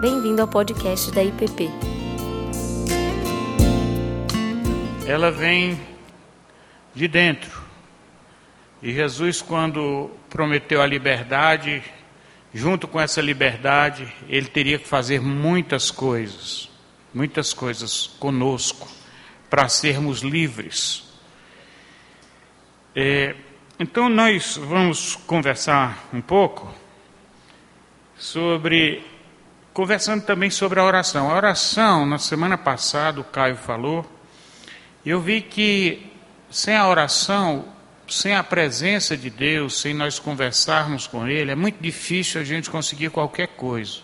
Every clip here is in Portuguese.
Bem-vindo ao podcast da IPP. Ela vem de dentro. E Jesus, quando prometeu a liberdade, junto com essa liberdade, ele teria que fazer muitas coisas, muitas coisas conosco, para sermos livres. É, então, nós vamos conversar um pouco sobre. Conversando também sobre a oração. A oração, na semana passada, o Caio falou, eu vi que sem a oração, sem a presença de Deus, sem nós conversarmos com Ele, é muito difícil a gente conseguir qualquer coisa.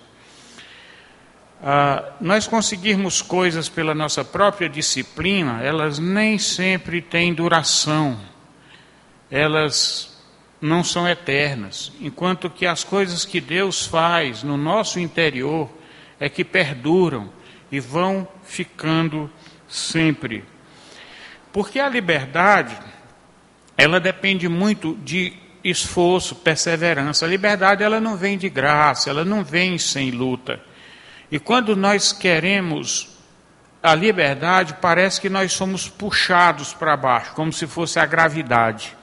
Ah, nós conseguirmos coisas pela nossa própria disciplina, elas nem sempre têm duração elas não são eternas, enquanto que as coisas que Deus faz no nosso interior é que perduram e vão ficando sempre. Porque a liberdade, ela depende muito de esforço, perseverança. A liberdade ela não vem de graça, ela não vem sem luta. E quando nós queremos a liberdade, parece que nós somos puxados para baixo, como se fosse a gravidade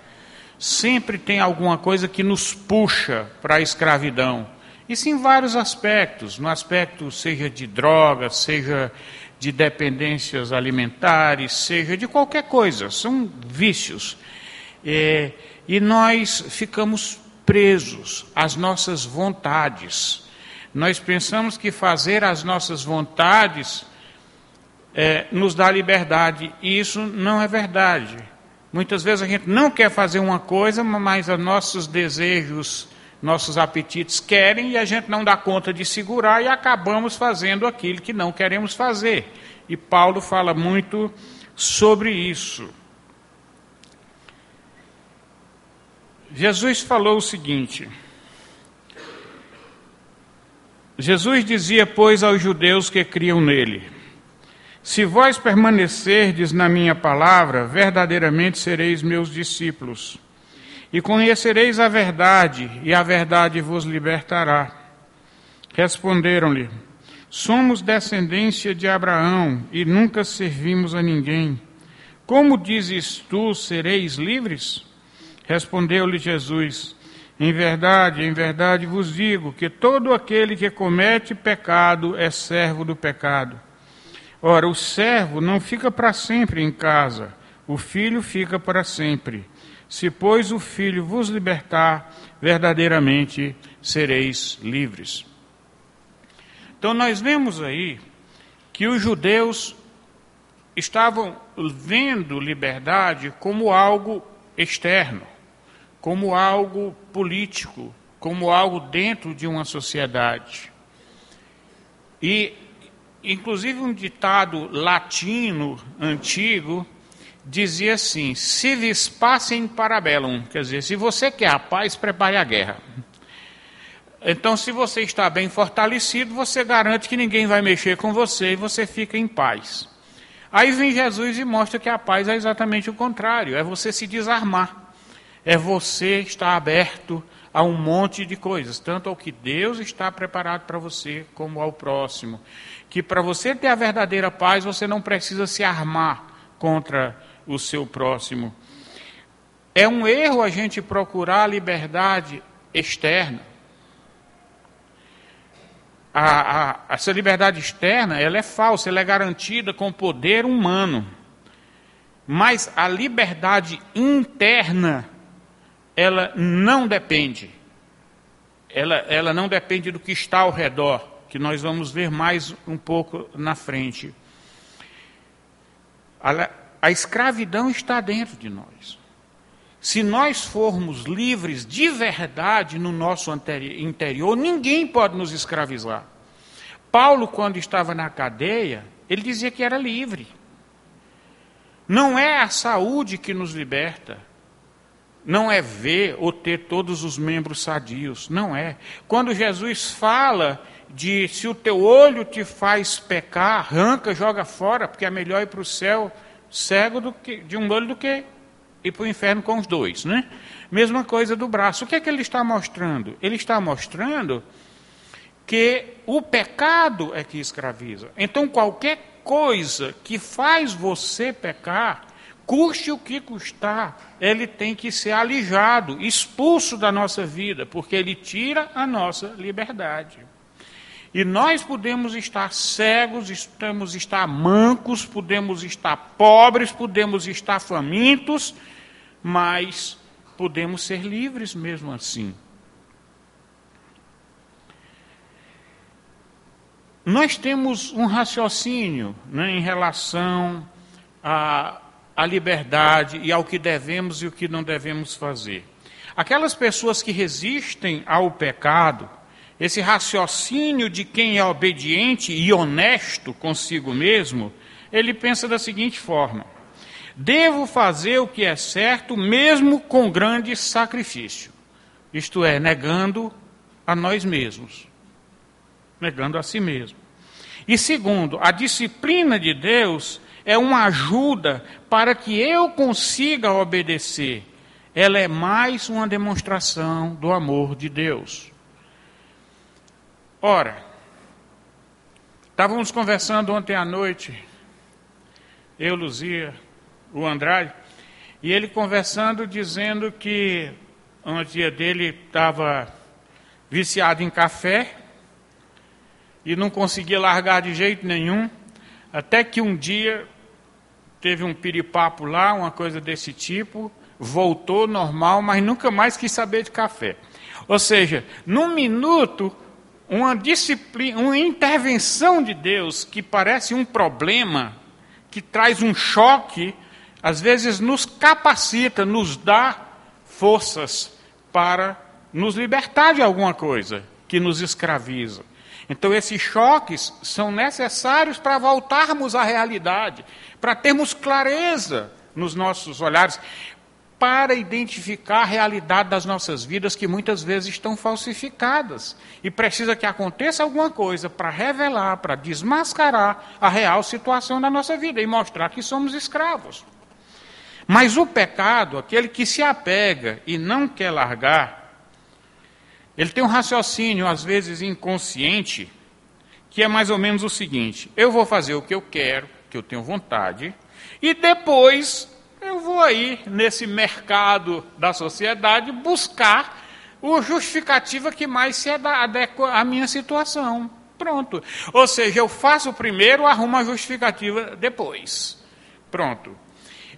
sempre tem alguma coisa que nos puxa para a escravidão. Isso em vários aspectos, no aspecto seja de drogas, seja de dependências alimentares, seja de qualquer coisa, são vícios. É, e nós ficamos presos às nossas vontades. Nós pensamos que fazer as nossas vontades é, nos dá liberdade, e isso não é verdade. Muitas vezes a gente não quer fazer uma coisa, mas os nossos desejos, nossos apetites querem e a gente não dá conta de segurar e acabamos fazendo aquilo que não queremos fazer. E Paulo fala muito sobre isso. Jesus falou o seguinte: Jesus dizia, pois, aos judeus que criam nele: se vós permanecerdes na minha palavra, verdadeiramente sereis meus discípulos. E conhecereis a verdade, e a verdade vos libertará. Responderam-lhe: Somos descendência de Abraão e nunca servimos a ninguém. Como dizes tu, sereis livres? Respondeu-lhe Jesus: Em verdade, em verdade vos digo que todo aquele que comete pecado é servo do pecado. Ora, o servo não fica para sempre em casa, o filho fica para sempre. Se, pois, o filho vos libertar, verdadeiramente sereis livres. Então, nós vemos aí que os judeus estavam vendo liberdade como algo externo, como algo político, como algo dentro de uma sociedade. E Inclusive, um ditado latino antigo dizia assim: se vis passem parabellum, quer dizer, se você quer a paz, prepare a guerra. Então, se você está bem fortalecido, você garante que ninguém vai mexer com você e você fica em paz. Aí vem Jesus e mostra que a paz é exatamente o contrário: é você se desarmar, é você estar aberto a um monte de coisas, tanto ao que Deus está preparado para você, como ao próximo que para você ter a verdadeira paz, você não precisa se armar contra o seu próximo. É um erro a gente procurar a liberdade externa. A, a, essa liberdade externa, ela é falsa, ela é garantida com poder humano. Mas a liberdade interna, ela não depende. Ela, ela não depende do que está ao redor que nós vamos ver mais um pouco na frente. A, a escravidão está dentro de nós. Se nós formos livres de verdade no nosso interior, ninguém pode nos escravizar. Paulo, quando estava na cadeia, ele dizia que era livre. Não é a saúde que nos liberta. Não é ver ou ter todos os membros sadios. Não é. Quando Jesus fala de se o teu olho te faz pecar, arranca, joga fora, porque é melhor ir para o céu cego que, de um olho do que ir para o inferno com os dois. Né? Mesma coisa do braço. O que é que ele está mostrando? Ele está mostrando que o pecado é que escraviza. Então, qualquer coisa que faz você pecar, custe o que custar, ele tem que ser alijado, expulso da nossa vida, porque ele tira a nossa liberdade. E nós podemos estar cegos, podemos estar mancos, podemos estar pobres, podemos estar famintos, mas podemos ser livres mesmo assim. Nós temos um raciocínio né, em relação à, à liberdade e ao que devemos e o que não devemos fazer. Aquelas pessoas que resistem ao pecado, esse raciocínio de quem é obediente e honesto consigo mesmo, ele pensa da seguinte forma: devo fazer o que é certo, mesmo com grande sacrifício, isto é, negando a nós mesmos negando a si mesmo. E segundo, a disciplina de Deus é uma ajuda para que eu consiga obedecer. Ela é mais uma demonstração do amor de Deus. Ora, estávamos conversando ontem à noite, eu, Luzia, o Andrade, e ele conversando, dizendo que uma tia dele estava viciado em café, e não conseguia largar de jeito nenhum, até que um dia teve um piripapo lá, uma coisa desse tipo, voltou normal, mas nunca mais quis saber de café. Ou seja, num minuto, uma disciplina, uma intervenção de Deus que parece um problema, que traz um choque, às vezes nos capacita, nos dá forças para nos libertar de alguma coisa que nos escraviza. Então, esses choques são necessários para voltarmos à realidade, para termos clareza nos nossos olhares, para identificar a realidade das nossas vidas que muitas vezes estão falsificadas. E precisa que aconteça alguma coisa para revelar, para desmascarar a real situação da nossa vida e mostrar que somos escravos. Mas o pecado, aquele que se apega e não quer largar, ele tem um raciocínio, às vezes inconsciente, que é mais ou menos o seguinte: eu vou fazer o que eu quero, que eu tenho vontade, e depois eu vou aí nesse mercado da sociedade buscar o justificativa que mais se adequa à minha situação. Pronto. Ou seja, eu faço primeiro, arrumo a justificativa depois. Pronto.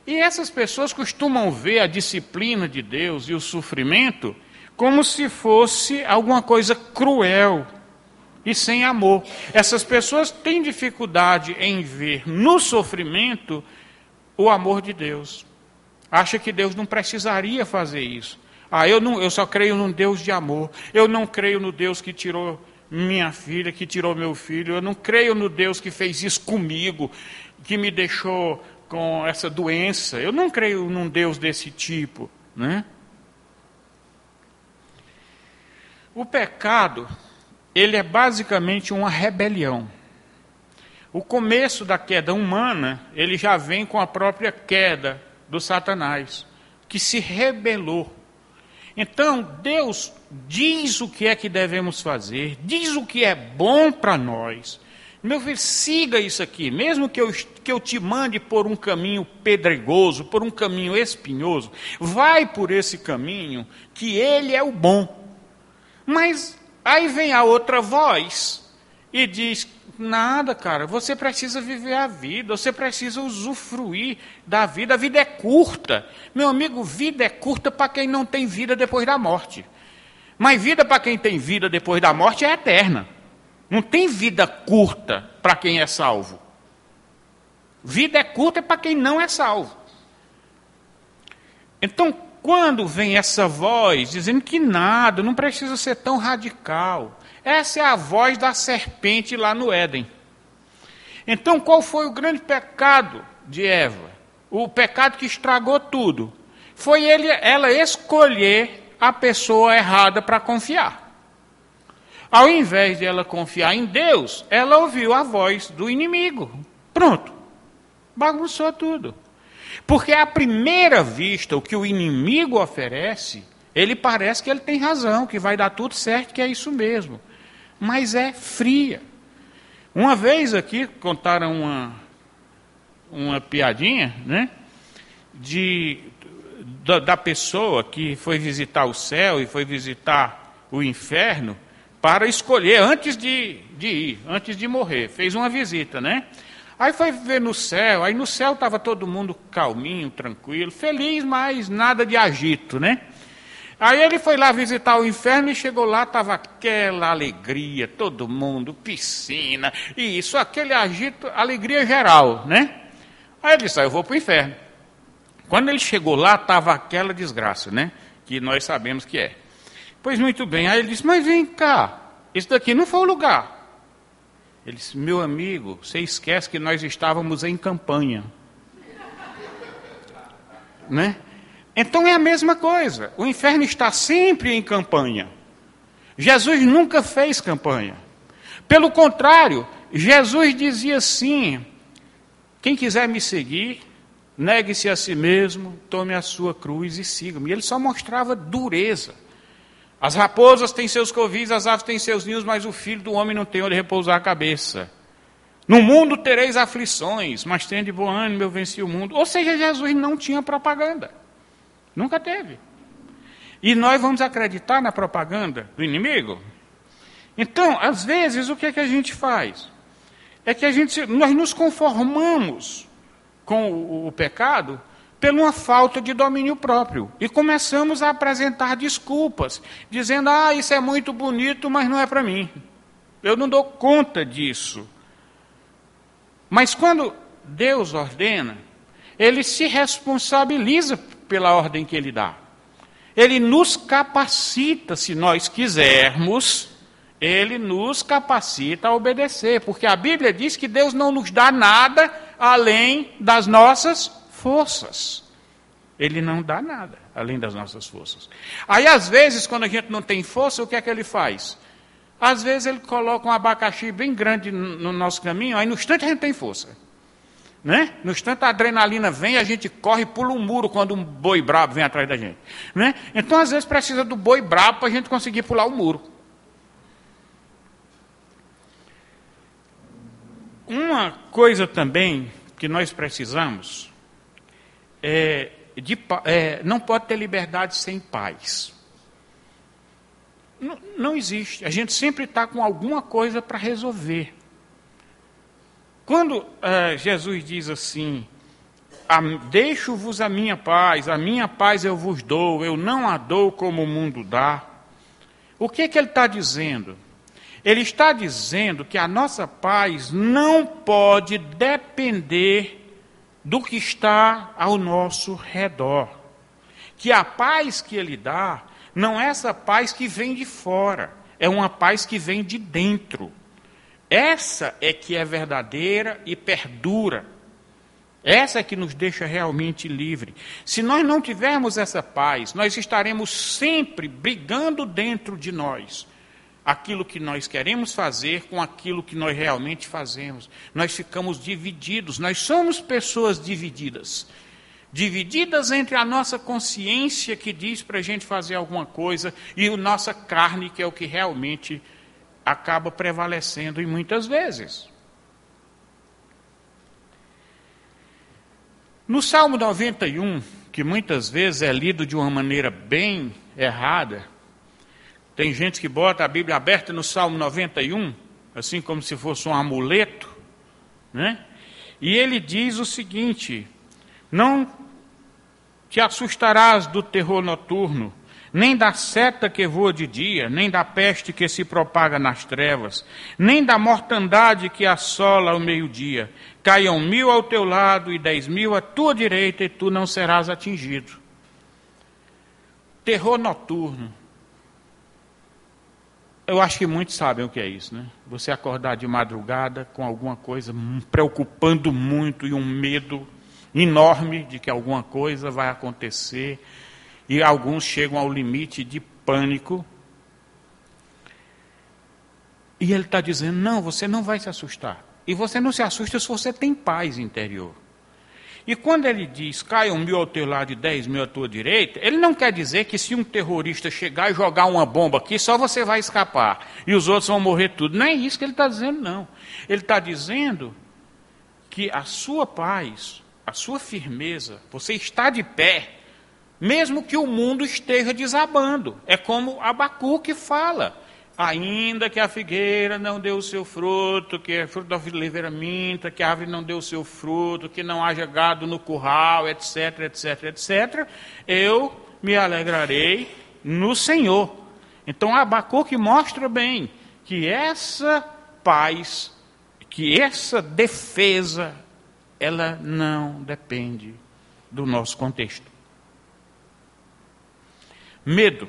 E essas pessoas costumam ver a disciplina de Deus e o sofrimento como se fosse alguma coisa cruel e sem amor. Essas pessoas têm dificuldade em ver no sofrimento o amor de Deus. Acha que Deus não precisaria fazer isso. Ah, eu, não, eu só creio num Deus de amor. Eu não creio no Deus que tirou minha filha, que tirou meu filho. Eu não creio no Deus que fez isso comigo, que me deixou com essa doença. Eu não creio num Deus desse tipo. Né? O pecado, ele é basicamente uma rebelião. O começo da queda humana, ele já vem com a própria queda do Satanás, que se rebelou. Então, Deus diz o que é que devemos fazer, diz o que é bom para nós. Meu filho, siga isso aqui, mesmo que eu, que eu te mande por um caminho pedregoso, por um caminho espinhoso, vai por esse caminho, que ele é o bom. Mas aí vem a outra voz e diz: nada, cara, você precisa viver a vida, você precisa usufruir da vida, a vida é curta. Meu amigo, vida é curta para quem não tem vida depois da morte. Mas vida para quem tem vida depois da morte é eterna. Não tem vida curta para quem é salvo. Vida é curta para quem não é salvo. Então, quando vem essa voz dizendo que nada, não precisa ser tão radical. Essa é a voz da serpente lá no Éden. Então, qual foi o grande pecado de Eva? O pecado que estragou tudo. Foi ele, ela escolher a pessoa errada para confiar. Ao invés de ela confiar em Deus, ela ouviu a voz do inimigo. Pronto. Bagunçou tudo. Porque à primeira vista, o que o inimigo oferece, ele parece que ele tem razão, que vai dar tudo certo, que é isso mesmo. Mas é fria. Uma vez aqui contaram uma, uma piadinha, né? De, da, da pessoa que foi visitar o céu e foi visitar o inferno para escolher antes de, de ir, antes de morrer. Fez uma visita, né? Aí foi ver no céu, aí no céu estava todo mundo calminho, tranquilo, feliz, mas nada de agito, né? Aí ele foi lá visitar o inferno e chegou lá, estava aquela alegria, todo mundo, piscina, isso, aquele agito, alegria geral, né? Aí ele disse, ah, eu vou para o inferno. Quando ele chegou lá, estava aquela desgraça, né? Que nós sabemos que é. Pois muito bem, aí ele disse, mas vem cá, isso daqui não foi o lugar. Ele disse: Meu amigo, você esquece que nós estávamos em campanha. né? Então é a mesma coisa. O inferno está sempre em campanha. Jesus nunca fez campanha. Pelo contrário, Jesus dizia assim: quem quiser me seguir, negue-se a si mesmo, tome a sua cruz e siga-me. Ele só mostrava dureza. As raposas têm seus covis, as aves têm seus ninhos, mas o filho do homem não tem onde repousar a cabeça. No mundo tereis aflições, mas tende bom ânimo, eu venci o mundo. Ou seja, Jesus não tinha propaganda. Nunca teve. E nós vamos acreditar na propaganda do inimigo? Então, às vezes, o que é que a gente faz? É que a gente, nós nos conformamos com o, o pecado por uma falta de domínio próprio. E começamos a apresentar desculpas, dizendo: ah, isso é muito bonito, mas não é para mim. Eu não dou conta disso. Mas quando Deus ordena, ele se responsabiliza pela ordem que ele dá. Ele nos capacita, se nós quisermos, ele nos capacita a obedecer, porque a Bíblia diz que Deus não nos dá nada além das nossas forças. Ele não dá nada além das nossas forças. Aí, às vezes, quando a gente não tem força, o que é que ele faz? Às vezes ele coloca um abacaxi bem grande no nosso caminho, aí no instante a gente tem força. Né? No instante a adrenalina vem, a gente corre e pula um muro quando um boi brabo vem atrás da gente. Né? Então, às vezes, precisa do boi brabo para a gente conseguir pular o muro. Uma coisa também que nós precisamos é, de, é, não pode ter liberdade sem paz. Não, não existe. A gente sempre está com alguma coisa para resolver. Quando é, Jesus diz assim: Deixo-vos a minha paz, a minha paz eu vos dou, eu não a dou como o mundo dá. O que, que ele está dizendo? Ele está dizendo que a nossa paz não pode depender do que está ao nosso redor. Que a paz que ele dá não é essa paz que vem de fora, é uma paz que vem de dentro. Essa é que é verdadeira e perdura. Essa é que nos deixa realmente livre. Se nós não tivermos essa paz, nós estaremos sempre brigando dentro de nós aquilo que nós queremos fazer com aquilo que nós realmente fazemos. Nós ficamos divididos, nós somos pessoas divididas. Divididas entre a nossa consciência que diz para a gente fazer alguma coisa e a nossa carne, que é o que realmente acaba prevalecendo e muitas vezes. No Salmo 91, que muitas vezes é lido de uma maneira bem errada, tem gente que bota a Bíblia aberta no Salmo 91, assim como se fosse um amuleto, né? E ele diz o seguinte: Não te assustarás do terror noturno, nem da seta que voa de dia, nem da peste que se propaga nas trevas, nem da mortandade que assola ao meio-dia. Caiam mil ao teu lado e dez mil à tua direita, e tu não serás atingido. Terror noturno. Eu acho que muitos sabem o que é isso, né? Você acordar de madrugada com alguma coisa preocupando muito e um medo enorme de que alguma coisa vai acontecer, e alguns chegam ao limite de pânico. E ele está dizendo: não, você não vai se assustar. E você não se assusta se você tem paz interior. E quando ele diz, caiam mil ao teu lado e dez mil à tua direita, ele não quer dizer que se um terrorista chegar e jogar uma bomba aqui, só você vai escapar e os outros vão morrer tudo. Não é isso que ele está dizendo, não. Ele está dizendo que a sua paz, a sua firmeza, você está de pé, mesmo que o mundo esteja desabando. É como Abacuque fala ainda que a figueira não dê o seu fruto, que é fruto da oliveira minta, que a árvore não dê o seu fruto, que não haja gado no curral, etc, etc, etc, eu me alegrarei no Senhor. Então Abacuque mostra bem que essa paz, que essa defesa, ela não depende do nosso contexto. Medo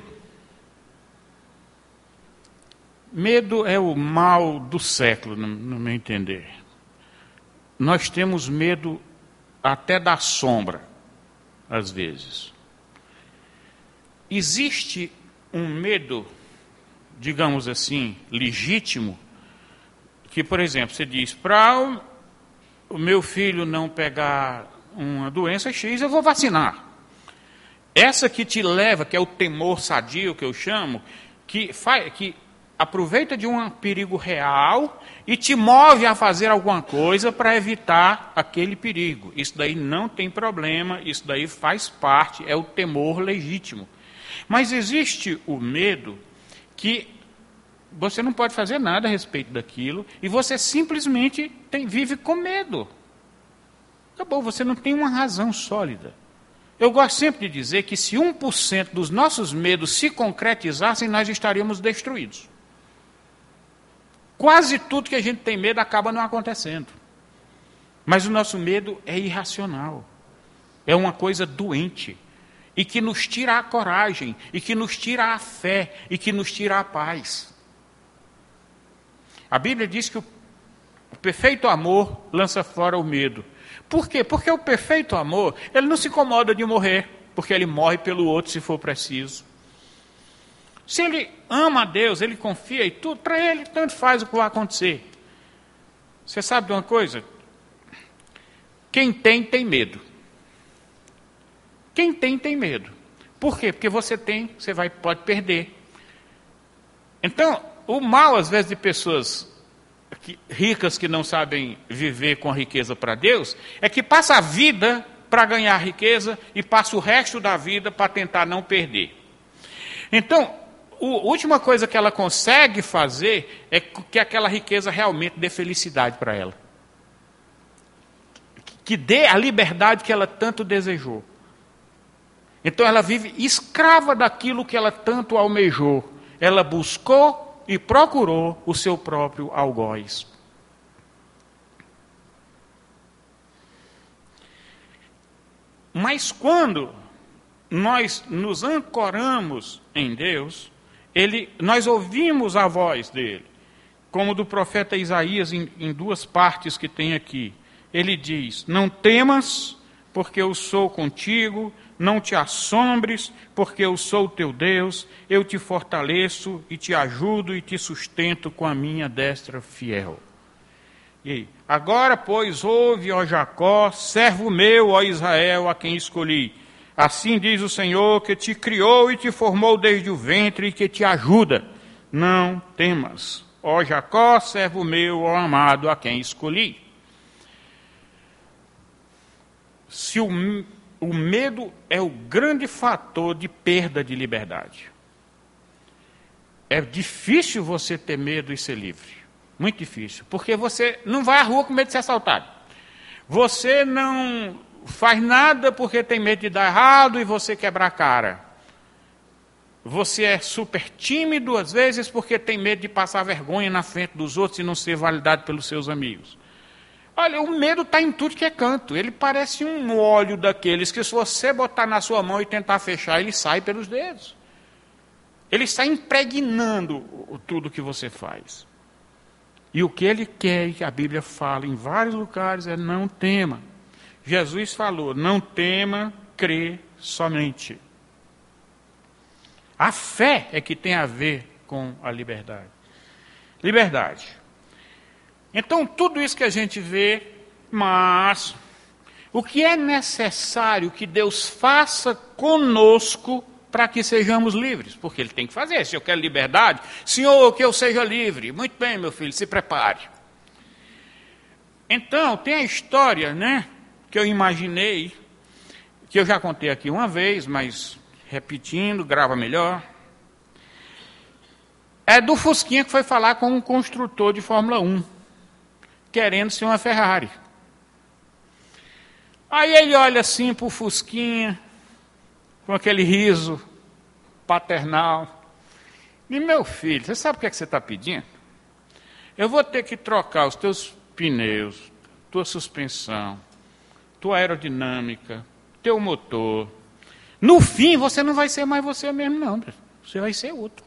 Medo é o mal do século, no, no meu entender. Nós temos medo até da sombra, às vezes. Existe um medo, digamos assim, legítimo, que, por exemplo, você diz, para o, meu filho não pegar uma doença X, eu vou vacinar. Essa que te leva, que é o temor sadio que eu chamo, que, faz, que aproveita de um perigo real e te move a fazer alguma coisa para evitar aquele perigo. Isso daí não tem problema, isso daí faz parte, é o temor legítimo. Mas existe o medo que você não pode fazer nada a respeito daquilo e você simplesmente tem, vive com medo. Acabou, você não tem uma razão sólida. Eu gosto sempre de dizer que se 1% dos nossos medos se concretizassem, nós estaríamos destruídos. Quase tudo que a gente tem medo acaba não acontecendo. Mas o nosso medo é irracional. É uma coisa doente. E que nos tira a coragem, e que nos tira a fé, e que nos tira a paz. A Bíblia diz que o, perfeito amor lança fora o medo. Por quê? Porque o perfeito amor, ele não se incomoda de morrer, porque ele morre pelo outro se for preciso. Se ele ama a Deus, ele confia e tudo, para ele tanto faz o que vai acontecer. Você sabe de uma coisa? Quem tem, tem medo. Quem tem, tem medo. Por quê? Porque você tem, você vai, pode perder. Então, o mal, às vezes, de pessoas que, ricas que não sabem viver com a riqueza para Deus, é que passa a vida para ganhar riqueza e passa o resto da vida para tentar não perder. Então, a última coisa que ela consegue fazer é que aquela riqueza realmente dê felicidade para ela. Que dê a liberdade que ela tanto desejou. Então ela vive escrava daquilo que ela tanto almejou. Ela buscou e procurou o seu próprio algoz. Mas quando nós nos ancoramos em Deus, ele, nós ouvimos a voz dele, como do profeta Isaías em, em duas partes que tem aqui. Ele diz: Não temas, porque eu sou contigo, não te assombres, porque eu sou teu Deus, eu te fortaleço e te ajudo e te sustento com a minha destra fiel. E agora, pois, ouve, ó Jacó, servo meu, ó Israel, a quem escolhi Assim diz o Senhor que te criou e te formou desde o ventre e que te ajuda. Não temas, ó Jacó, servo meu, ó amado, a quem escolhi. Se o, o medo é o grande fator de perda de liberdade. É difícil você ter medo e ser livre. Muito difícil. Porque você não vai à rua com medo de ser assaltado. Você não faz nada porque tem medo de dar errado e você quebrar a cara. Você é super tímido às vezes porque tem medo de passar vergonha na frente dos outros e não ser validado pelos seus amigos. Olha, o medo está em tudo que é canto. Ele parece um óleo daqueles que, se você botar na sua mão e tentar fechar, ele sai pelos dedos. Ele está impregnando tudo que você faz. E o que ele quer, que a Bíblia fala em vários lugares, é não tema. Jesus falou: não tema, crê somente. A fé é que tem a ver com a liberdade. Liberdade. Então, tudo isso que a gente vê, mas O que é necessário que Deus faça conosco para que sejamos livres? Porque Ele tem que fazer. Se eu quero liberdade, Senhor, que eu seja livre. Muito bem, meu filho, se prepare. Então, tem a história, né? Que eu imaginei, que eu já contei aqui uma vez, mas repetindo, grava melhor. É do Fusquinha que foi falar com um construtor de Fórmula 1, querendo ser uma Ferrari. Aí ele olha assim para o Fusquinha, com aquele riso paternal. E meu filho, você sabe o que, é que você está pedindo? Eu vou ter que trocar os teus pneus, tua suspensão, tua aerodinâmica, teu motor. No fim, você não vai ser mais você mesmo, não. Você vai ser outro.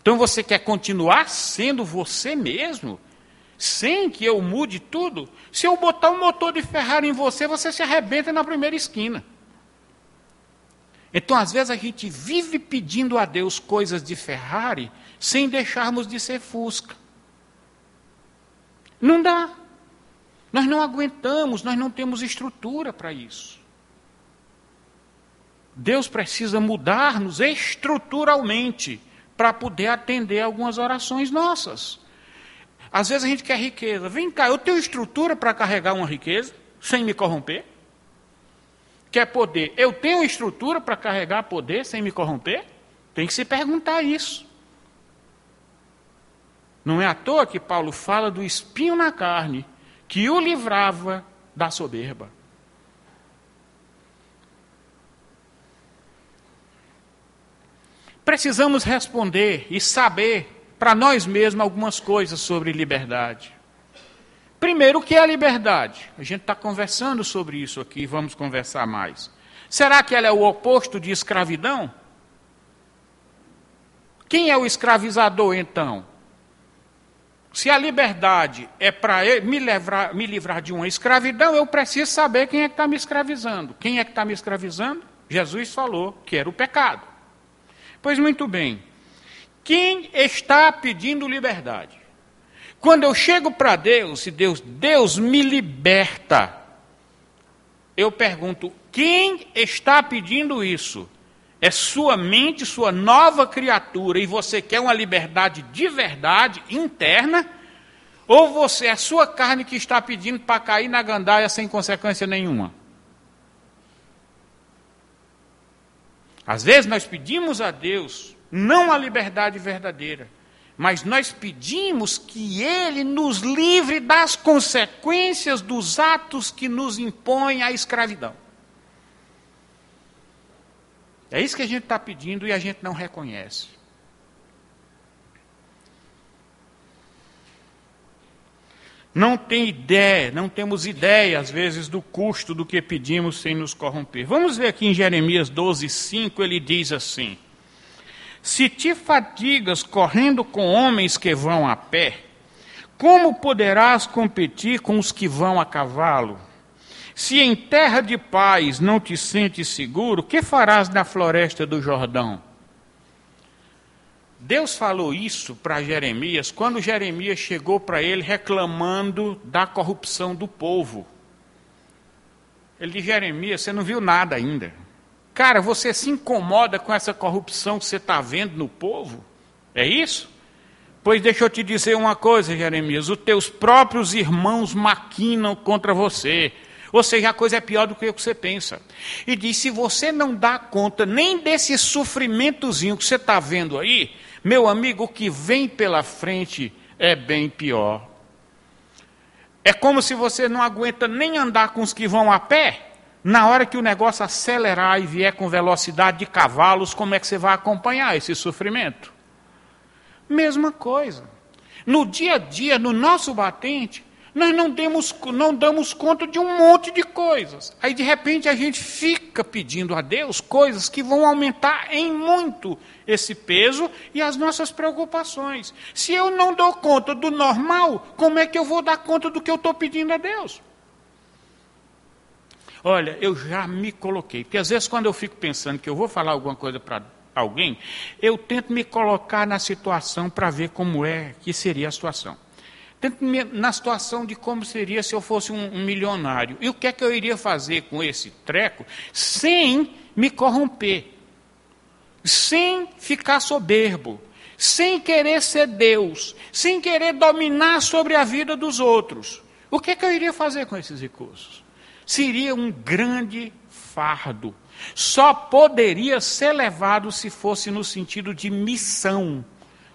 Então você quer continuar sendo você mesmo? Sem que eu mude tudo, se eu botar um motor de Ferrari em você, você se arrebenta na primeira esquina. Então, às vezes, a gente vive pedindo a Deus coisas de Ferrari sem deixarmos de ser Fusca. Não dá. Nós não aguentamos, nós não temos estrutura para isso. Deus precisa mudar-nos estruturalmente para poder atender algumas orações nossas. Às vezes a gente quer riqueza. Vem cá, eu tenho estrutura para carregar uma riqueza sem me corromper? Quer poder? Eu tenho estrutura para carregar poder sem me corromper? Tem que se perguntar isso. Não é à toa que Paulo fala do espinho na carne que o livrava da soberba. Precisamos responder e saber para nós mesmos algumas coisas sobre liberdade. Primeiro, o que é a liberdade? A gente está conversando sobre isso aqui, vamos conversar mais. Será que ela é o oposto de escravidão? Quem é o escravizador, então? Se a liberdade é para me, me livrar de uma escravidão, eu preciso saber quem é que está me escravizando. Quem é que está me escravizando? Jesus falou que era o pecado. Pois muito bem. Quem está pedindo liberdade? Quando eu chego para Deus e Deus, Deus me liberta, eu pergunto: quem está pedindo isso? É sua mente, sua nova criatura, e você quer uma liberdade de verdade, interna? Ou você é sua carne que está pedindo para cair na gandaia sem consequência nenhuma? Às vezes nós pedimos a Deus não a liberdade verdadeira, mas nós pedimos que Ele nos livre das consequências dos atos que nos impõem a escravidão. É isso que a gente está pedindo e a gente não reconhece. Não tem ideia, não temos ideia, às vezes, do custo do que pedimos sem nos corromper. Vamos ver aqui em Jeremias 12, 5, ele diz assim. Se te fatigas correndo com homens que vão a pé, como poderás competir com os que vão a cavalo? Se em terra de paz não te sentes seguro, que farás na floresta do Jordão? Deus falou isso para Jeremias quando Jeremias chegou para ele reclamando da corrupção do povo. Ele disse: Jeremias, você não viu nada ainda. Cara, você se incomoda com essa corrupção que você está vendo no povo? É isso? Pois deixa eu te dizer uma coisa, Jeremias: os teus próprios irmãos maquinam contra você. Ou seja, a coisa é pior do que o que você pensa. E diz: se você não dá conta nem desse sofrimentozinho que você está vendo aí, meu amigo, o que vem pela frente é bem pior. É como se você não aguenta nem andar com os que vão a pé. Na hora que o negócio acelerar e vier com velocidade de cavalos, como é que você vai acompanhar esse sofrimento? Mesma coisa. No dia a dia, no nosso batente, nós não, demos, não damos conta de um monte de coisas. Aí, de repente, a gente fica pedindo a Deus coisas que vão aumentar em muito esse peso e as nossas preocupações. Se eu não dou conta do normal, como é que eu vou dar conta do que eu estou pedindo a Deus? Olha, eu já me coloquei, porque às vezes quando eu fico pensando que eu vou falar alguma coisa para alguém, eu tento me colocar na situação para ver como é que seria a situação. na situação de como seria se eu fosse um, um, milionário. E o que é que eu iria fazer com esse treco sem me corromper, sem ficar soberbo, sem querer ser Deus, sem querer dominar sobre a vida dos outros. O que é que eu iria fazer com esses recursos? Seria um grande fardo. Só poderia ser levado se fosse no sentido de missão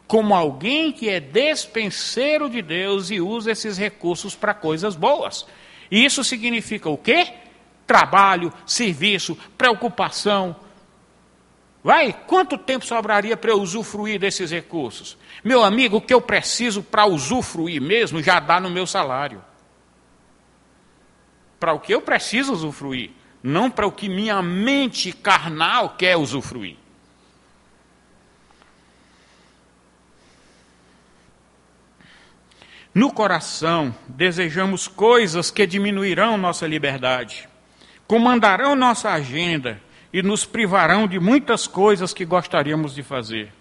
como alguém que é despenseiro de Deus e usa esses recursos para coisas boas. E isso significa o quê? Trabalho, serviço, preocupação. Vai, quanto tempo sobraria para eu usufruir desses recursos? Meu amigo, o que eu preciso para usufruir mesmo já dá no meu salário. Para o que eu preciso usufruir, não para o que minha mente carnal quer usufruir. No coração, desejamos coisas que diminuirão nossa liberdade, comandarão nossa agenda e nos privarão de muitas coisas que gostaríamos de fazer.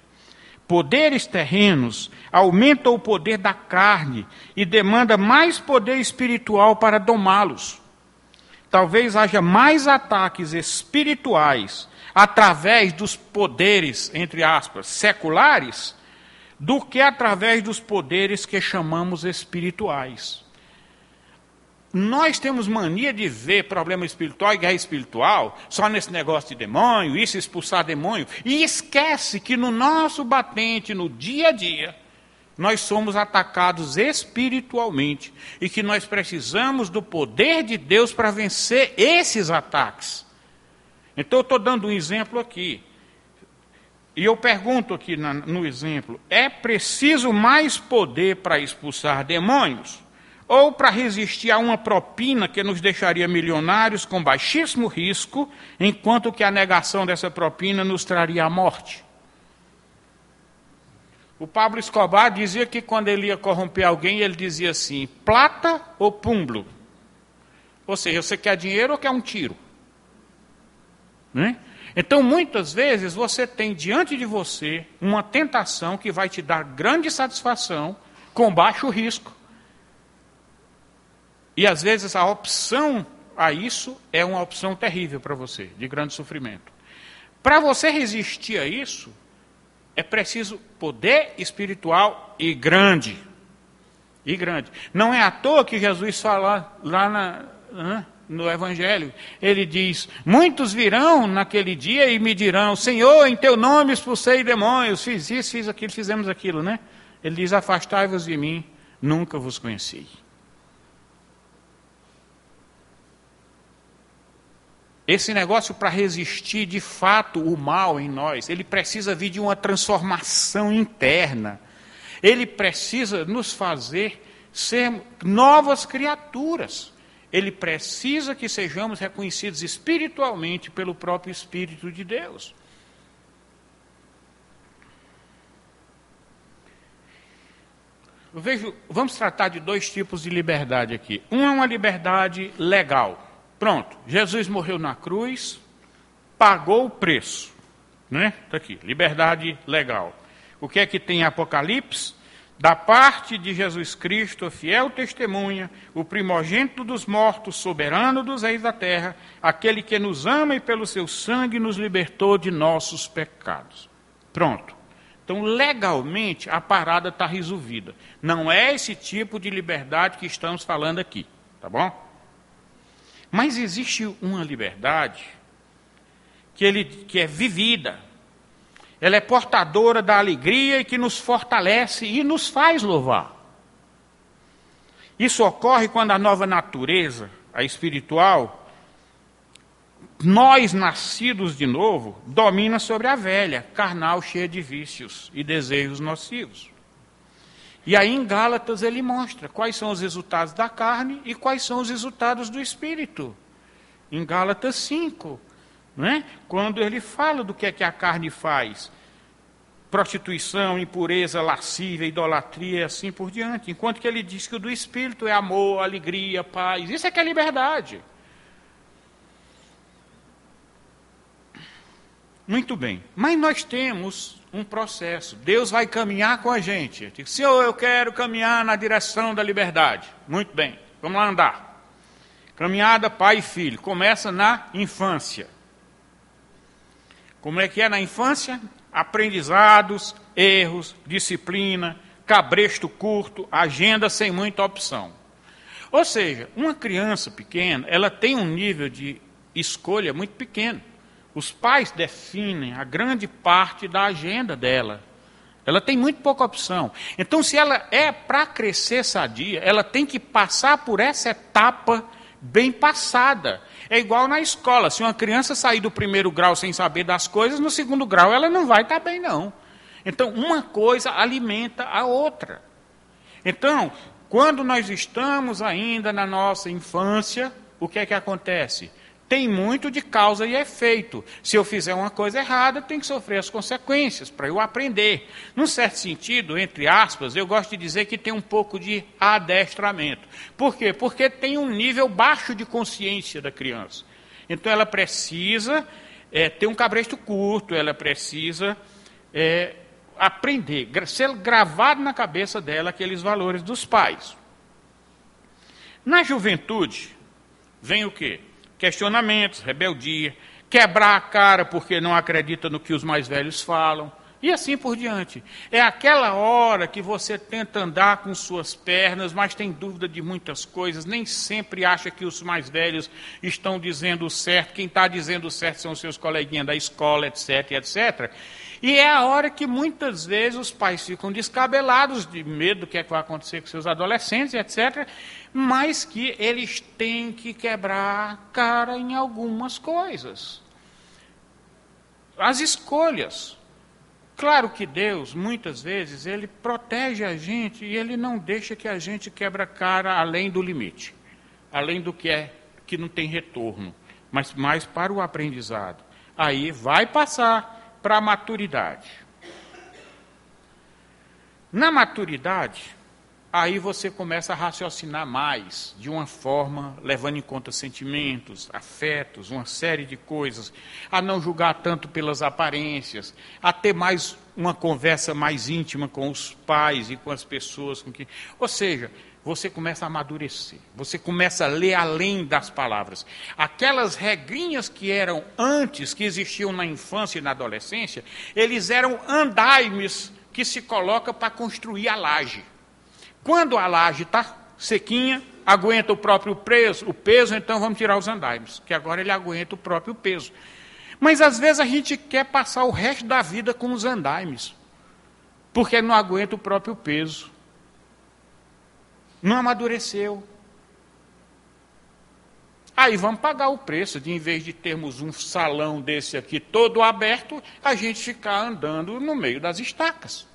Poderes terrenos aumentam o poder da carne e demanda mais poder espiritual para domá-los. Talvez haja mais ataques espirituais através dos poderes, entre aspas, seculares, do que através dos poderes que chamamos espirituais. Nós temos mania de ver problema espiritual e guerra espiritual só nesse negócio de demônio, isso expulsar demônio, e esquece que no nosso batente, no dia a dia, nós somos atacados espiritualmente e que nós precisamos do poder de Deus para vencer esses ataques. Então, eu estou dando um exemplo aqui. E eu pergunto aqui no exemplo: é preciso mais poder para expulsar demônios? Ou para resistir a uma propina que nos deixaria milionários com baixíssimo risco, enquanto que a negação dessa propina nos traria a morte? O Pablo Escobar dizia que quando ele ia corromper alguém, ele dizia assim: plata ou pumblo? Ou seja, você quer dinheiro ou quer um tiro? Né? Então, muitas vezes, você tem diante de você uma tentação que vai te dar grande satisfação com baixo risco. E às vezes a opção a isso é uma opção terrível para você, de grande sofrimento. Para você resistir a isso, é preciso poder espiritual e grande. E grande. Não é à toa que Jesus fala lá na, no Evangelho. Ele diz: Muitos virão naquele dia e me dirão: Senhor, em teu nome expulsei demônios, fiz isso, fiz aquilo, fizemos aquilo, né? Ele diz: Afastai-vos de mim, nunca vos conheci. Esse negócio para resistir de fato o mal em nós, ele precisa vir de uma transformação interna. Ele precisa nos fazer ser novas criaturas ele precisa que sejamos reconhecidos espiritualmente pelo próprio Espírito de Deus. Eu vejo, vamos tratar de dois tipos de liberdade aqui. Um é uma liberdade legal. Pronto, Jesus morreu na cruz, pagou o preço. Né? Está aqui, liberdade legal. O que é que tem em Apocalipse? da parte de Jesus Cristo, fiel testemunha, o primogênito dos mortos, soberano dos reis da terra, aquele que nos ama e pelo seu sangue nos libertou de nossos pecados. Pronto. Então, legalmente, a parada está resolvida. Não é esse tipo de liberdade que estamos falando aqui, tá bom? Mas existe uma liberdade que, ele, que é vivida, ela é portadora da alegria e que nos fortalece e nos faz louvar. Isso ocorre quando a nova natureza, a espiritual, nós nascidos de novo, domina sobre a velha, carnal cheia de vícios e desejos nocivos. E aí em Gálatas ele mostra quais são os resultados da carne e quais são os resultados do espírito. Em Gálatas 5, né? quando ele fala do que é que a carne faz. Prostituição, impureza, lascívia, idolatria e assim por diante. Enquanto que ele diz que o do Espírito é amor, alegria, paz. Isso é que é liberdade. Muito bem. Mas nós temos um processo. Deus vai caminhar com a gente. Digo, Senhor, eu quero caminhar na direção da liberdade. Muito bem, vamos lá andar. Caminhada pai e filho. Começa na infância. Como é que é na infância? Aprendizados, erros, disciplina, cabresto curto, agenda sem muita opção. Ou seja, uma criança pequena, ela tem um nível de escolha muito pequeno. Os pais definem a grande parte da agenda dela. Ela tem muito pouca opção. Então, se ela é para crescer sadia, ela tem que passar por essa etapa bem passada. É igual na escola. Se uma criança sair do primeiro grau sem saber das coisas, no segundo grau ela não vai estar bem, não. Então, uma coisa alimenta a outra. Então, quando nós estamos ainda na nossa infância, o que é que acontece? Tem muito de causa e efeito. Se eu fizer uma coisa errada, tem que sofrer as consequências para eu aprender. Num certo sentido, entre aspas, eu gosto de dizer que tem um pouco de adestramento. Por quê? Porque tem um nível baixo de consciência da criança. Então ela precisa é, ter um cabresto curto, ela precisa é, aprender, ser gravado na cabeça dela aqueles valores dos pais. Na juventude, vem o quê? Questionamentos, rebeldia, quebrar a cara porque não acredita no que os mais velhos falam, e assim por diante. É aquela hora que você tenta andar com suas pernas, mas tem dúvida de muitas coisas, nem sempre acha que os mais velhos estão dizendo o certo, quem está dizendo o certo são os seus coleguinhas da escola, etc, etc. E é a hora que muitas vezes os pais ficam descabelados de medo do que, é que vai acontecer com seus adolescentes, etc mas que eles têm que quebrar a cara em algumas coisas. As escolhas. Claro que Deus, muitas vezes, ele protege a gente e ele não deixa que a gente quebra a cara além do limite, além do que é que não tem retorno, mas mais para o aprendizado. Aí vai passar para a maturidade. Na maturidade, aí você começa a raciocinar mais, de uma forma levando em conta sentimentos, afetos, uma série de coisas, a não julgar tanto pelas aparências, a ter mais uma conversa mais íntima com os pais e com as pessoas com que, ou seja, você começa a amadurecer, você começa a ler além das palavras. Aquelas regrinhas que eram antes, que existiam na infância e na adolescência, eles eram andaimes que se coloca para construir a laje. Quando a laje está sequinha, aguenta o próprio peso, o peso, então vamos tirar os andaimes, que agora ele aguenta o próprio peso. Mas às vezes a gente quer passar o resto da vida com os andaimes, porque não aguenta o próprio peso. Não amadureceu. Aí vamos pagar o preço de, em vez de termos um salão desse aqui todo aberto, a gente ficar andando no meio das estacas.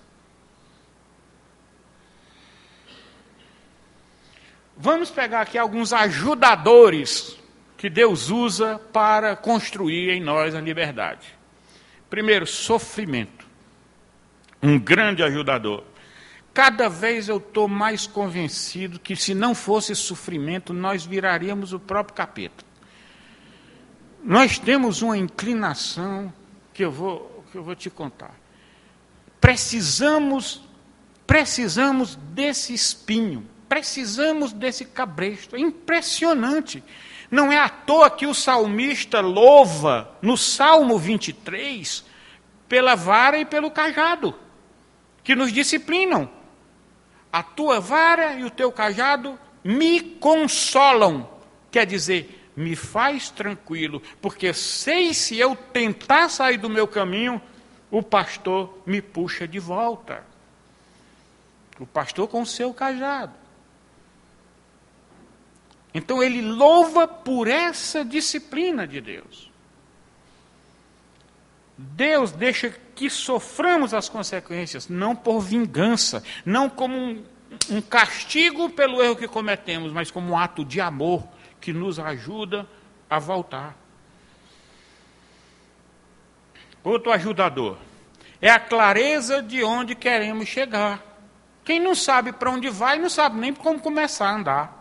Vamos pegar aqui alguns ajudadores que Deus usa para construir em nós a liberdade. Primeiro, sofrimento. Um grande ajudador. Cada vez eu estou mais convencido que se não fosse sofrimento, nós viraríamos o próprio capeta. Nós temos uma inclinação que eu vou, que eu vou te contar. Precisamos, precisamos desse espinho Precisamos desse cabresto. É impressionante. Não é à toa que o salmista louva no Salmo 23 pela vara e pelo cajado, que nos disciplinam. A tua vara e o teu cajado me consolam. Quer dizer, me faz tranquilo, porque sei se eu tentar sair do meu caminho, o pastor me puxa de volta. O pastor com o seu cajado. Então ele louva por essa disciplina de Deus. Deus deixa que soframos as consequências, não por vingança, não como um, um castigo pelo erro que cometemos, mas como um ato de amor que nos ajuda a voltar. Outro ajudador é a clareza de onde queremos chegar. Quem não sabe para onde vai, não sabe nem como começar a andar.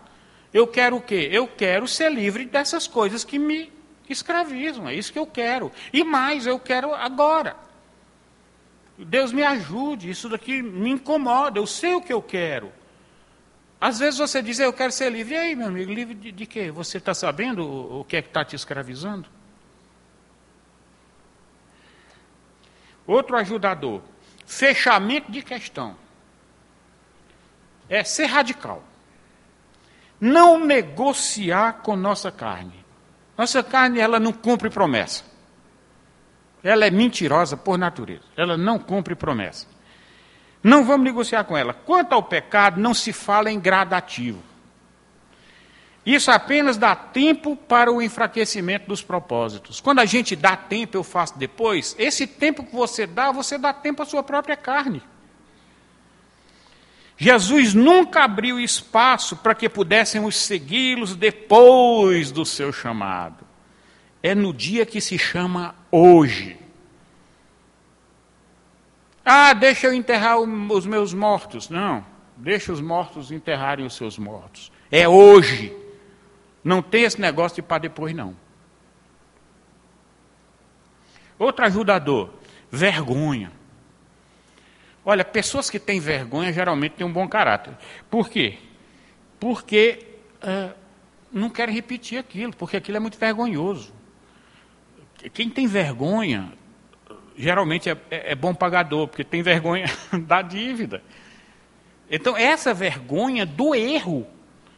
Eu quero o quê? Eu quero ser livre dessas coisas que me escravizam. É isso que eu quero. E mais, eu quero agora. Deus me ajude, isso daqui me incomoda, eu sei o que eu quero. Às vezes você diz, eu quero ser livre. E aí, meu amigo, livre de, de quê? Você está sabendo o, o que é que está te escravizando? Outro ajudador, fechamento de questão. É ser radical. Não negociar com nossa carne. Nossa carne, ela não cumpre promessa. Ela é mentirosa por natureza. Ela não cumpre promessa. Não vamos negociar com ela. Quanto ao pecado, não se fala em gradativo. Isso apenas dá tempo para o enfraquecimento dos propósitos. Quando a gente dá tempo, eu faço depois. Esse tempo que você dá, você dá tempo à sua própria carne. Jesus nunca abriu espaço para que pudéssemos segui-los depois do seu chamado. É no dia que se chama hoje. Ah, deixa eu enterrar os meus mortos. Não, deixa os mortos enterrarem os seus mortos. É hoje. Não tem esse negócio de para depois, não. Outro ajudador, vergonha. Olha, pessoas que têm vergonha geralmente têm um bom caráter. Por quê? Porque uh, não querem repetir aquilo, porque aquilo é muito vergonhoso. Quem tem vergonha, geralmente é, é, é bom pagador, porque tem vergonha da dívida. Então, essa vergonha do erro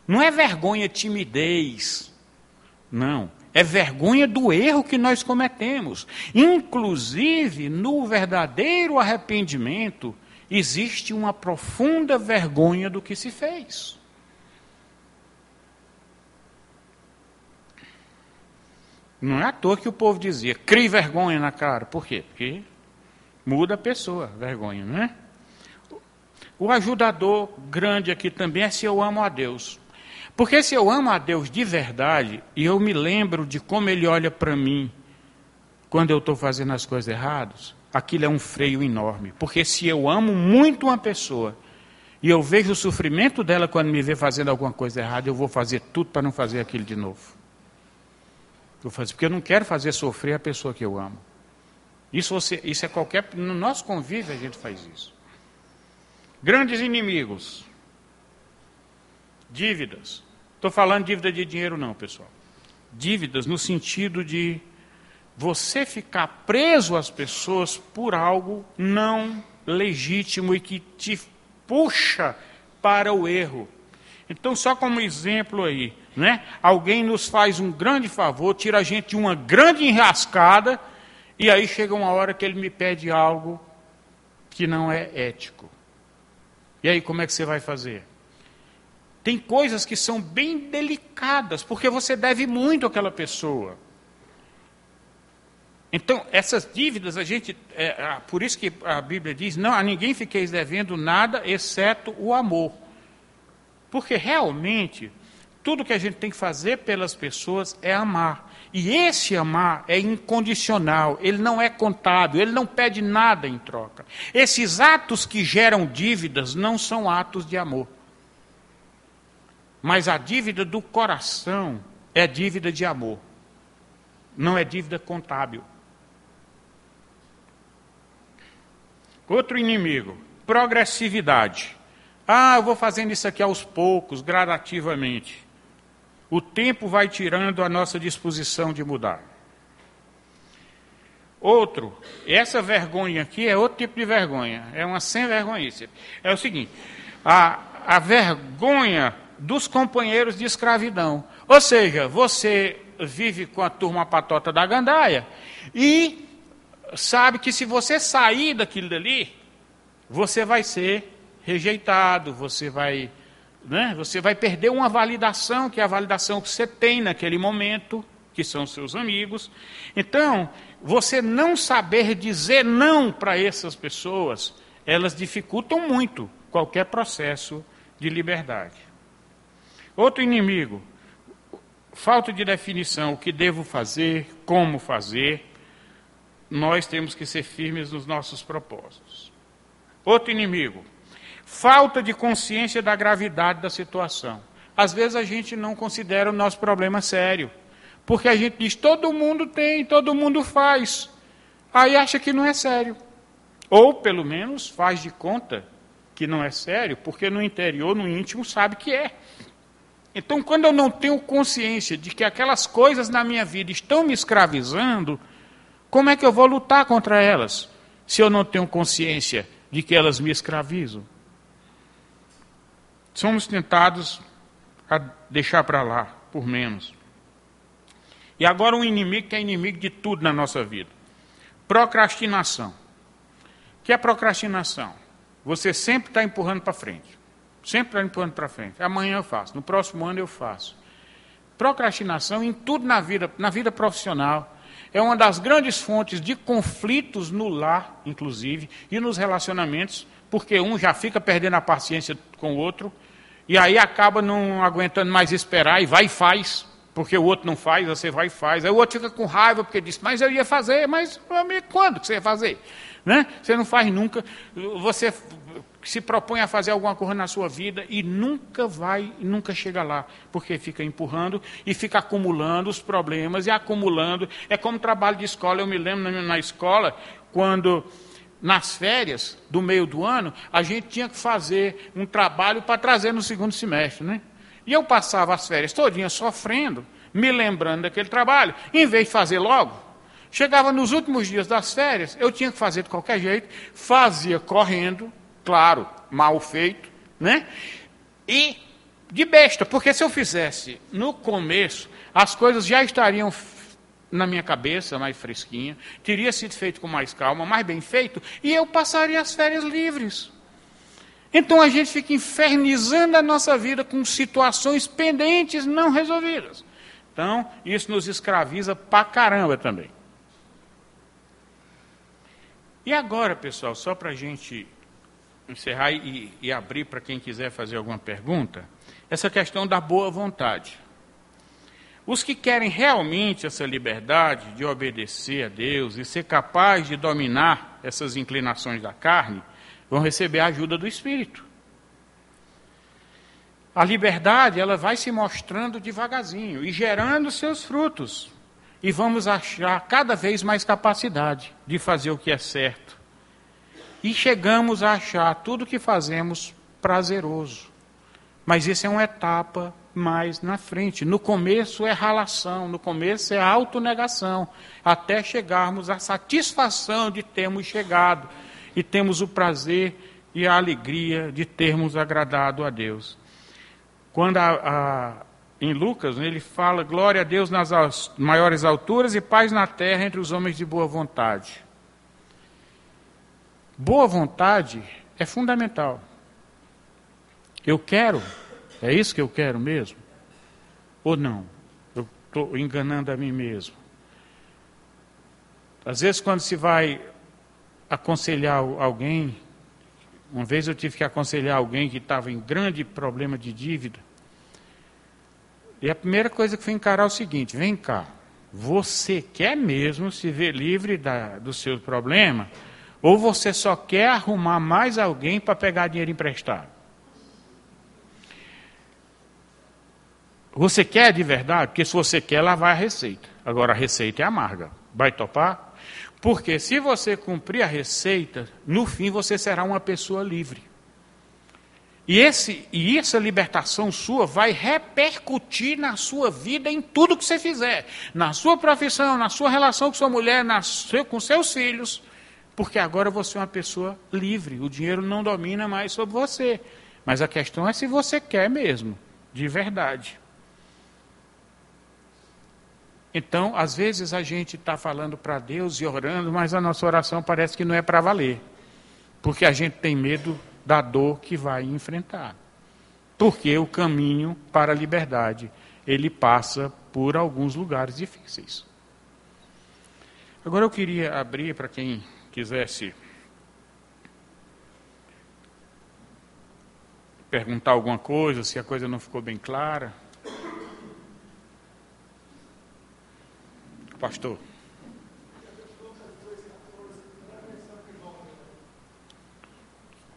não é vergonha timidez. Não. É vergonha do erro que nós cometemos. Inclusive, no verdadeiro arrependimento, existe uma profunda vergonha do que se fez. Não é à toa que o povo dizia, crie vergonha na cara. Por quê? Porque muda a pessoa, vergonha, não é? O ajudador grande aqui também é se eu amo a Deus. Porque se eu amo a Deus de verdade, e eu me lembro de como Ele olha para mim quando eu estou fazendo as coisas erradas, aquilo é um freio enorme. Porque se eu amo muito uma pessoa, e eu vejo o sofrimento dela quando me vê fazendo alguma coisa errada, eu vou fazer tudo para não fazer aquilo de novo. Eu fazer, porque eu não quero fazer sofrer a pessoa que eu amo. Isso, você, isso é qualquer. No nosso convívio a gente faz isso. Grandes inimigos. Dívidas. Estou falando dívida de dinheiro, não, pessoal. Dívidas no sentido de você ficar preso às pessoas por algo não legítimo e que te puxa para o erro. Então, só como exemplo aí, né? Alguém nos faz um grande favor, tira a gente de uma grande enrascada, e aí chega uma hora que ele me pede algo que não é ético. E aí, como é que você vai fazer? Tem coisas que são bem delicadas, porque você deve muito àquela pessoa. Então, essas dívidas, a gente, é, por isso que a Bíblia diz: não, a ninguém fiqueis devendo nada, exceto o amor. Porque realmente, tudo que a gente tem que fazer pelas pessoas é amar. E esse amar é incondicional, ele não é contábil, ele não pede nada em troca. Esses atos que geram dívidas não são atos de amor. Mas a dívida do coração é dívida de amor, não é dívida contábil. Outro inimigo, progressividade. Ah, eu vou fazendo isso aqui aos poucos, gradativamente. O tempo vai tirando a nossa disposição de mudar. Outro, essa vergonha aqui é outro tipo de vergonha, é uma sem vergonhice. É o seguinte: a, a vergonha dos companheiros de escravidão. Ou seja, você vive com a turma patota da gandaia e sabe que se você sair daquilo dali, você vai ser rejeitado, você vai, né, você vai perder uma validação, que é a validação que você tem naquele momento, que são seus amigos. Então, você não saber dizer não para essas pessoas, elas dificultam muito qualquer processo de liberdade. Outro inimigo, falta de definição, o que devo fazer, como fazer. Nós temos que ser firmes nos nossos propósitos. Outro inimigo, falta de consciência da gravidade da situação. Às vezes a gente não considera o nosso problema sério, porque a gente diz todo mundo tem, todo mundo faz. Aí acha que não é sério. Ou, pelo menos, faz de conta que não é sério, porque no interior, no íntimo, sabe que é. Então, quando eu não tenho consciência de que aquelas coisas na minha vida estão me escravizando, como é que eu vou lutar contra elas, se eu não tenho consciência de que elas me escravizam? Somos tentados a deixar para lá, por menos. E agora um inimigo que é inimigo de tudo na nossa vida. Procrastinação. O que é procrastinação? Você sempre está empurrando para frente. Sempre empurrando para frente. Amanhã eu faço, no próximo ano eu faço. Procrastinação em tudo na vida, na vida profissional. É uma das grandes fontes de conflitos no lar, inclusive, e nos relacionamentos, porque um já fica perdendo a paciência com o outro, e aí acaba não aguentando mais esperar e vai e faz porque o outro não faz, você vai e faz. Aí o outro fica com raiva porque diz, mas eu ia fazer, mas quando que você ia fazer? Né? Você não faz nunca. Você se propõe a fazer alguma coisa na sua vida e nunca vai, nunca chega lá, porque fica empurrando e fica acumulando os problemas e acumulando. É como trabalho de escola. Eu me lembro na, escola, quando nas férias do meio do ano, a gente tinha que fazer um trabalho para trazer no segundo semestre, né? E eu passava as férias todinhas sofrendo, me lembrando daquele trabalho, em vez de fazer logo. Chegava nos últimos dias das férias, eu tinha que fazer de qualquer jeito, fazia correndo, claro, mal feito, né? E de besta, porque se eu fizesse no começo, as coisas já estariam na minha cabeça, mais fresquinha, teria sido feito com mais calma, mais bem feito, e eu passaria as férias livres. Então a gente fica infernizando a nossa vida com situações pendentes não resolvidas. Então, isso nos escraviza pra caramba também. E agora, pessoal, só para a gente encerrar e, e abrir para quem quiser fazer alguma pergunta, essa questão da boa vontade. Os que querem realmente essa liberdade de obedecer a Deus e ser capaz de dominar essas inclinações da carne, vão receber a ajuda do Espírito. A liberdade, ela vai se mostrando devagarzinho e gerando seus frutos. E vamos achar cada vez mais capacidade de fazer o que é certo. E chegamos a achar tudo o que fazemos prazeroso. Mas isso é uma etapa mais na frente. No começo é ralação, no começo é autonegação, até chegarmos à satisfação de termos chegado e temos o prazer e a alegria de termos agradado a Deus. Quando a, a, em Lucas né, ele fala glória a Deus nas maiores alturas e paz na terra entre os homens de boa vontade. Boa vontade é fundamental. Eu quero, é isso que eu quero mesmo? Ou não? Eu estou enganando a mim mesmo. Às vezes, quando se vai aconselhar alguém. Uma vez eu tive que aconselhar alguém que estava em grande problema de dívida. E a primeira coisa que foi encarar é o seguinte: vem cá, você quer mesmo se ver livre da, do seu problema? Ou você só quer arrumar mais alguém para pegar dinheiro emprestado? Você quer de verdade? Porque se você quer, lá vai a receita. Agora a receita é amarga. Vai topar? Porque se você cumprir a receita, no fim você será uma pessoa livre. E, esse, e essa libertação sua vai repercutir na sua vida em tudo que você fizer. Na sua profissão, na sua relação com sua mulher, na com seus filhos. Porque agora você é uma pessoa livre. O dinheiro não domina mais sobre você. Mas a questão é se você quer mesmo, de verdade. Então, às vezes a gente está falando para Deus e orando, mas a nossa oração parece que não é para valer. Porque a gente tem medo da dor que vai enfrentar. Porque o caminho para a liberdade, ele passa por alguns lugares difíceis. Agora eu queria abrir para quem quisesse perguntar alguma coisa, se a coisa não ficou bem clara. pastor?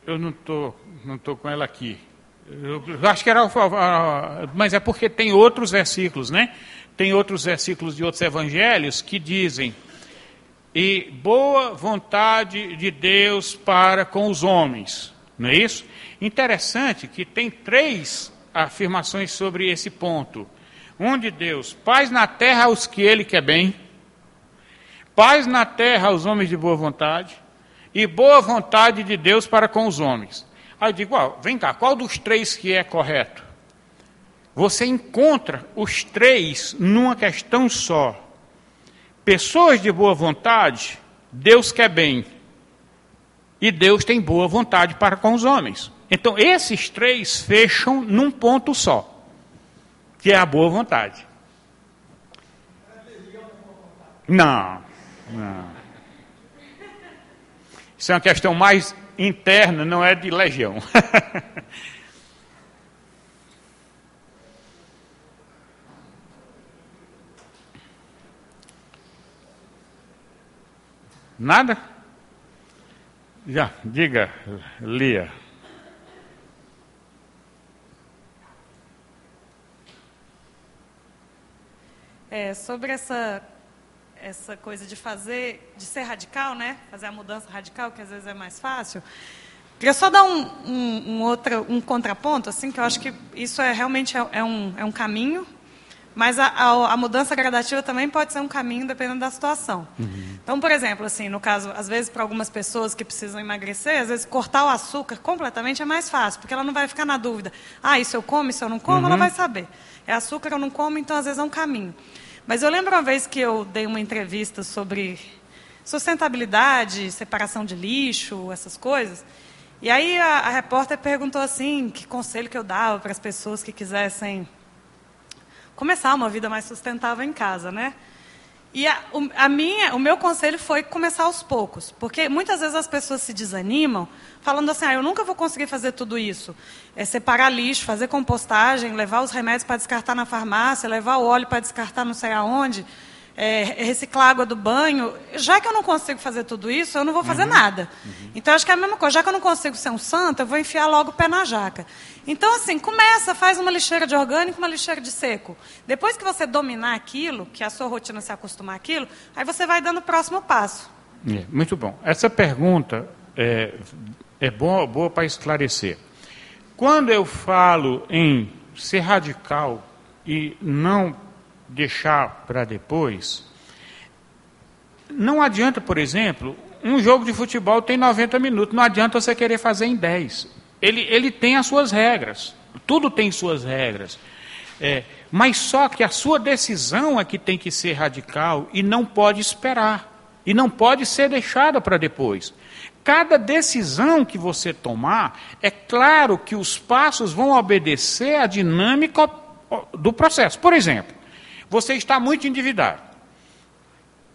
Eu não estou não tô com ela aqui. Eu acho que era. Mas é porque tem outros versículos, né? Tem outros versículos de outros evangelhos que dizem e boa vontade de Deus para com os homens. Não é isso? Interessante que tem três afirmações sobre esse ponto. Um de Deus, paz na terra aos que ele quer bem, paz na terra aos homens de boa vontade, e boa vontade de Deus para com os homens. Aí eu digo, ó, vem cá, qual dos três que é correto? Você encontra os três numa questão só. Pessoas de boa vontade, Deus quer bem. E Deus tem boa vontade para com os homens. Então, esses três fecham num ponto só, que é a boa vontade. Não, não. Isso é uma questão mais interna, não é de legião. Nada? Já, diga, Lia. É, sobre essa, essa coisa de fazer, de ser radical, né? Fazer a mudança radical, que às vezes é mais fácil. Queria só dar um, um, um, outro, um contraponto, assim, que eu acho que isso é realmente é, é um, é um caminho, mas a, a, a, mudança gradativa também pode ser um caminho dependendo da situação. Uhum. Então, por exemplo, assim, no caso, às vezes para algumas pessoas que precisam emagrecer, às vezes cortar o açúcar completamente é mais fácil, porque ela não vai ficar na dúvida. Ah, isso eu como, isso eu não como, uhum. ela vai saber. É açúcar eu não como, então às vezes é um caminho. Mas eu lembro uma vez que eu dei uma entrevista sobre sustentabilidade, separação de lixo, essas coisas. E aí a, a repórter perguntou assim, que conselho que eu dava para as pessoas que quisessem começar uma vida mais sustentável em casa, né? E a, a, minha, o meu conselho foi começar aos poucos, porque muitas vezes as pessoas se desanimam, falando assim: ah, eu nunca vou conseguir fazer tudo isso. É separar lixo, fazer compostagem, levar os remédios para descartar na farmácia, levar o óleo para descartar não sei aonde é, reciclar água do banho, já que eu não consigo fazer tudo isso, eu não vou fazer uhum. nada. Uhum. Então, acho que é a mesma coisa. Já que eu não consigo ser um santo, eu vou enfiar logo o pé na jaca. Então, assim, começa, faz uma lixeira de orgânico, uma lixeira de seco. Depois que você dominar aquilo, que a sua rotina se acostumar àquilo, aí você vai dando o próximo passo. É, muito bom. Essa pergunta é, é boa, boa para esclarecer. Quando eu falo em ser radical e não deixar para depois. Não adianta, por exemplo, um jogo de futebol tem 90 minutos, não adianta você querer fazer em 10. Ele, ele tem as suas regras, tudo tem suas regras. É, mas só que a sua decisão é que tem que ser radical e não pode esperar. E não pode ser deixada para depois. Cada decisão que você tomar, é claro que os passos vão obedecer à dinâmica do processo. Por exemplo, você está muito endividado.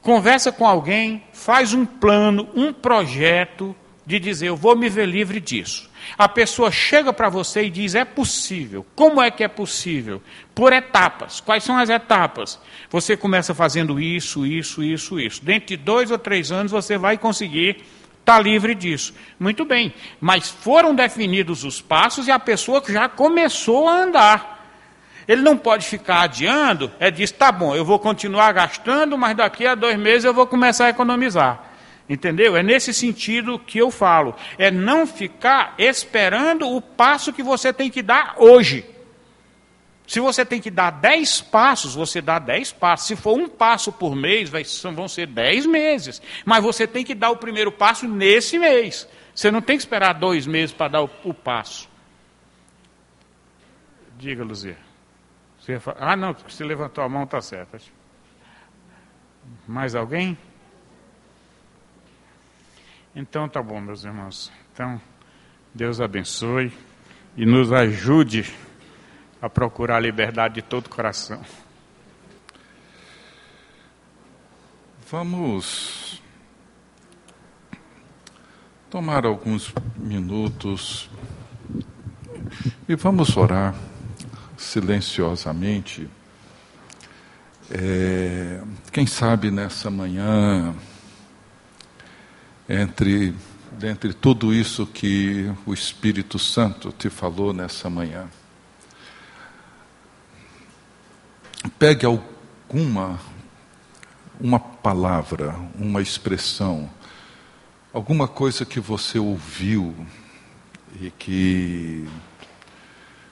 Conversa com alguém, faz um plano, um projeto de dizer: eu vou me ver livre disso. A pessoa chega para você e diz: é possível. Como é que é possível? Por etapas. Quais são as etapas? Você começa fazendo isso, isso, isso, isso. Dentro de dois ou três anos você vai conseguir estar tá livre disso. Muito bem. Mas foram definidos os passos e a pessoa já começou a andar. Ele não pode ficar adiando, é disso, tá bom, eu vou continuar gastando, mas daqui a dois meses eu vou começar a economizar. Entendeu? É nesse sentido que eu falo. É não ficar esperando o passo que você tem que dar hoje. Se você tem que dar dez passos, você dá dez passos. Se for um passo por mês, vai, vão ser dez meses. Mas você tem que dar o primeiro passo nesse mês. Você não tem que esperar dois meses para dar o, o passo. Diga, Luzia. Você ah, não, se levantou a mão, está certo. Mais alguém? Então tá bom, meus irmãos. Então, Deus abençoe e nos ajude a procurar a liberdade de todo o coração. Vamos tomar alguns minutos e vamos orar silenciosamente, é, quem sabe nessa manhã, entre, dentre tudo isso que o Espírito Santo te falou nessa manhã, pegue alguma uma palavra, uma expressão, alguma coisa que você ouviu e que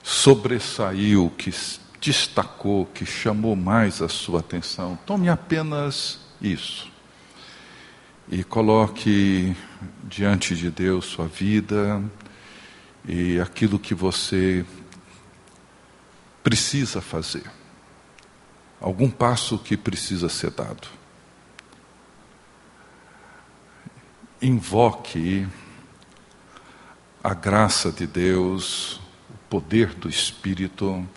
sobressaiu, que destacou, que chamou mais a sua atenção. Tome apenas isso e coloque diante de Deus sua vida e aquilo que você precisa fazer. Algum passo que precisa ser dado. Invoque a graça de Deus, poder do Espírito,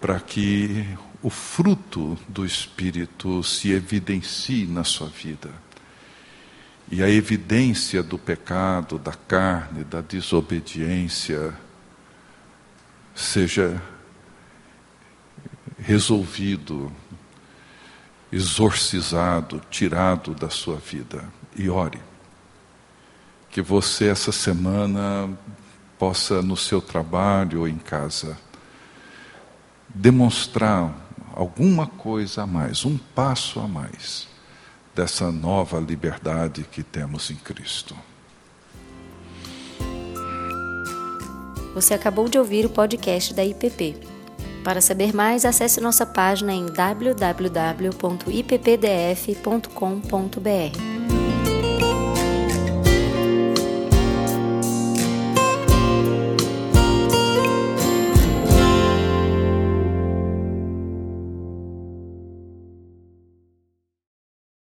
para que o fruto do Espírito se evidencie na sua vida. E a evidência do pecado, da carne, da desobediência, seja resolvido, exorcizado, tirado da sua vida. E ore. Que você, essa semana, possa, no seu trabalho ou em casa, demonstrar alguma coisa a mais, um passo a mais, dessa nova liberdade que temos em Cristo. Você acabou de ouvir o podcast da IPP. Para saber mais, acesse nossa página em www.ippdf.com.br.